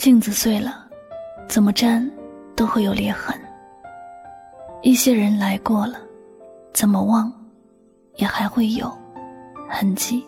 镜子碎了，怎么粘都会有裂痕。一些人来过了，怎么忘也还会有痕迹。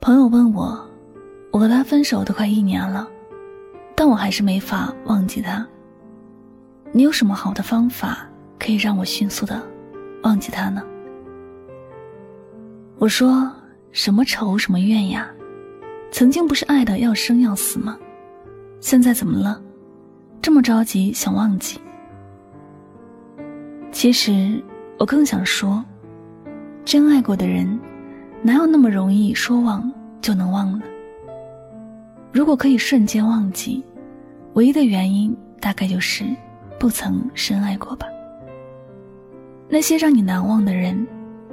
朋友问我，我和他分手都快一年了，但我还是没法忘记他。你有什么好的方法可以让我迅速的忘记他呢？我说什么仇什么怨呀？曾经不是爱的要生要死吗？现在怎么了？这么着急想忘记？其实我更想说，真爱过的人，哪有那么容易说忘就能忘呢？如果可以瞬间忘记，唯一的原因大概就是。不曾深爱过吧？那些让你难忘的人，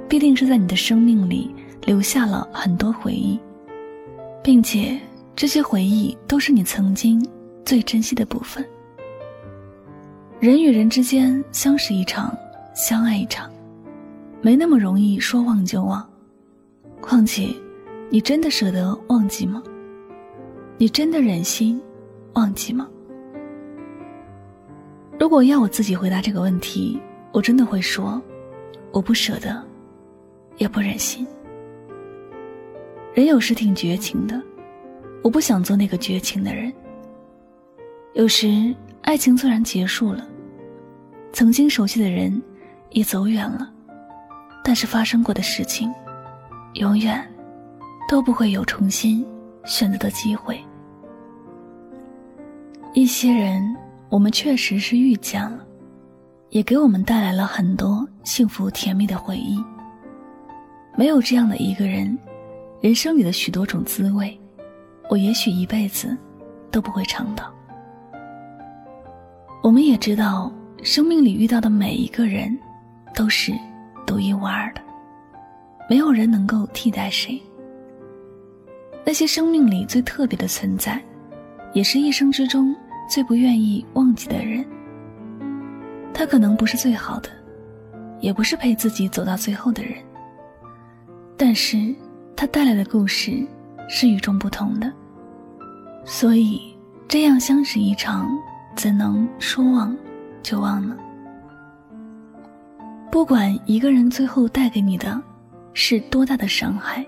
必定是在你的生命里留下了很多回忆，并且这些回忆都是你曾经最珍惜的部分。人与人之间相识一场，相爱一场，没那么容易说忘就忘。况且，你真的舍得忘记吗？你真的忍心忘记吗？如果要我自己回答这个问题，我真的会说，我不舍得，也不忍心。人有时挺绝情的，我不想做那个绝情的人。有时爱情虽然结束了，曾经熟悉的人也走远了，但是发生过的事情，永远都不会有重新选择的机会。一些人。我们确实是遇见了，也给我们带来了很多幸福甜蜜的回忆。没有这样的一个人，人生里的许多种滋味，我也许一辈子都不会尝到。我们也知道，生命里遇到的每一个人，都是独一无二的，没有人能够替代谁。那些生命里最特别的存在，也是一生之中。最不愿意忘记的人，他可能不是最好的，也不是陪自己走到最后的人，但是他带来的故事是与众不同的。所以，这样相识一场，怎能说忘就忘呢？不管一个人最后带给你的是多大的伤害，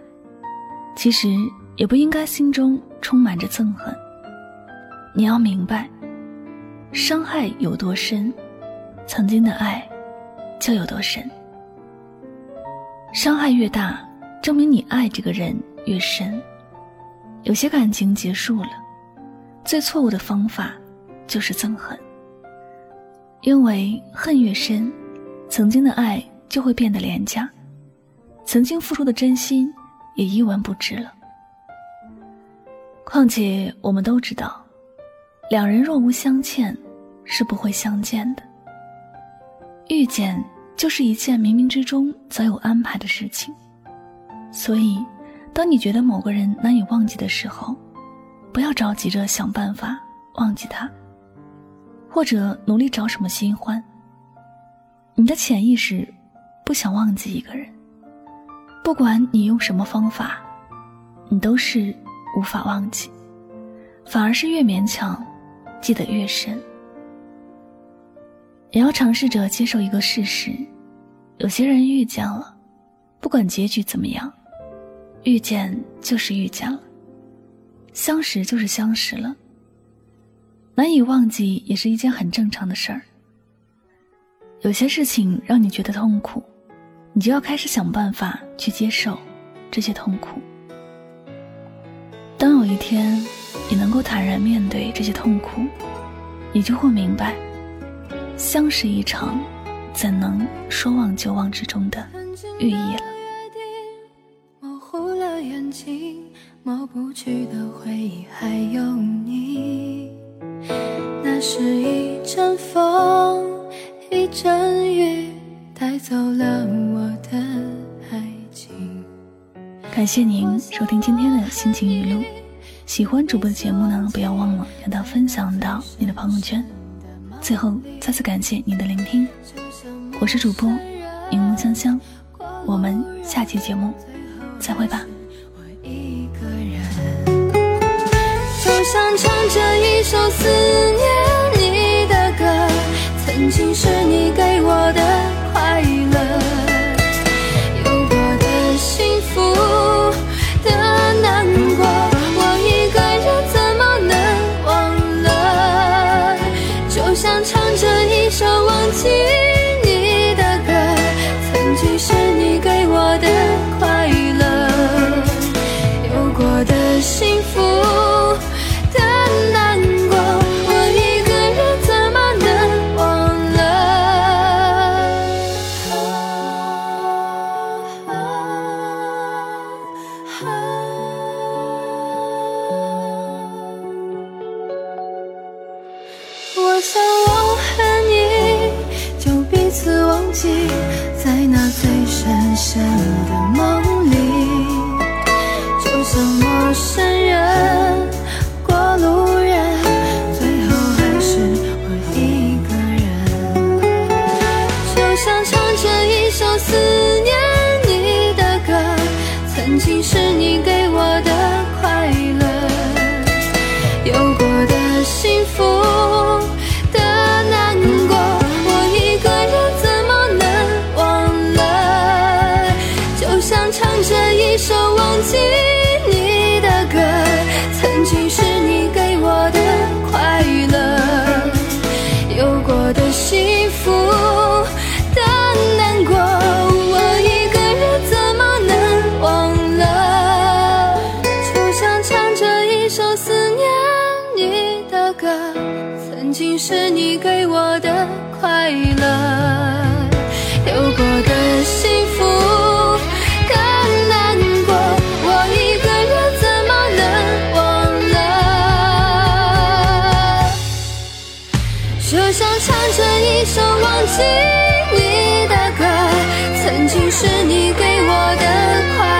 其实也不应该心中充满着憎恨。你要明白，伤害有多深，曾经的爱就有多深。伤害越大，证明你爱这个人越深。有些感情结束了，最错误的方法就是憎恨，因为恨越深，曾经的爱就会变得廉价，曾经付出的真心也一文不值了。况且我们都知道。两人若无相欠，是不会相见的。遇见就是一件冥冥之中早有安排的事情，所以，当你觉得某个人难以忘记的时候，不要着急着想办法忘记他，或者努力找什么新欢。你的潜意识不想忘记一个人，不管你用什么方法，你都是无法忘记，反而是越勉强。记得越深，也要尝试着接受一个事实：有些人遇见了，不管结局怎么样，遇见就是遇见了，相识就是相识了。难以忘记也是一件很正常的事儿。有些事情让你觉得痛苦，你就要开始想办法去接受这些痛苦。当有一天你能够坦然面对这些痛苦，你就会明白，相识一场，怎能说忘就忘之中的寓意了。模糊了眼睛，抹不去的回忆还有你。那是一阵风，一阵雨，带走了我的。感谢您收听今天的心情语录。喜欢主播的节目呢，不要忘了让它分享到你的朋友圈。最后，再次感谢你的聆听，我是主播柠檬香香，我们下期节目再会吧。就像唱着一首思念你的歌，曾经是你给我深的梦里就像陌生人过路人最后还是我一个人。就像唱着一首思念你的歌曾经是你给我的快乐。有过的幸福经是你给我的快乐。有过的幸福，更难过，我一个人怎么能忘了？就像唱着一首忘记你的歌，曾经是你给我的快乐。